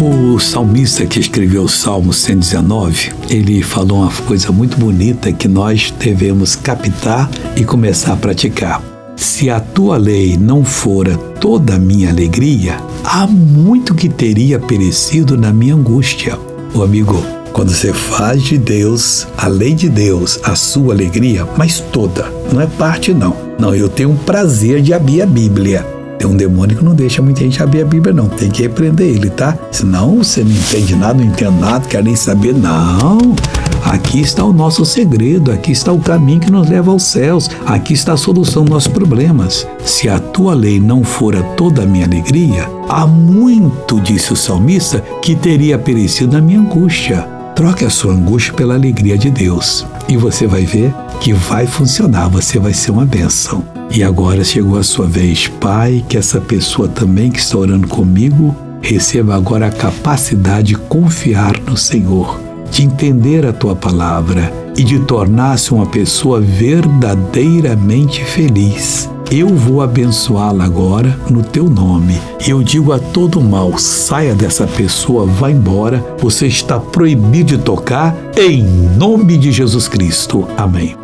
O salmista que escreveu o Salmo 119, ele falou uma coisa muito bonita que nós devemos captar e começar a praticar. Se a tua lei não fora toda a minha alegria, há muito que teria perecido na minha angústia. O amigo, quando você faz de Deus, a lei de Deus, a sua alegria, mas toda, não é parte não. Não, eu tenho um prazer de abrir a Bíblia. Tem um demônio que não deixa muita gente abrir a Bíblia, não. Tem que repreender ele, tá? Senão você não entende nada, não entende nada, quer nem saber. Não. Aqui está o nosso segredo, aqui está o caminho que nos leva aos céus, aqui está a solução dos nossos problemas. Se a tua lei não fora toda a minha alegria, há muito, disse o salmista, que teria perecido na minha angústia. Troque a sua angústia pela alegria de Deus e você vai ver que vai funcionar, você vai ser uma bênção. E agora chegou a sua vez, Pai, que essa pessoa também que está orando comigo receba agora a capacidade de confiar no Senhor de entender a tua palavra e de tornar-se uma pessoa verdadeiramente feliz. Eu vou abençoá-la agora no teu nome. Eu digo a todo mal: saia dessa pessoa, vá embora. Você está proibido de tocar em nome de Jesus Cristo. Amém.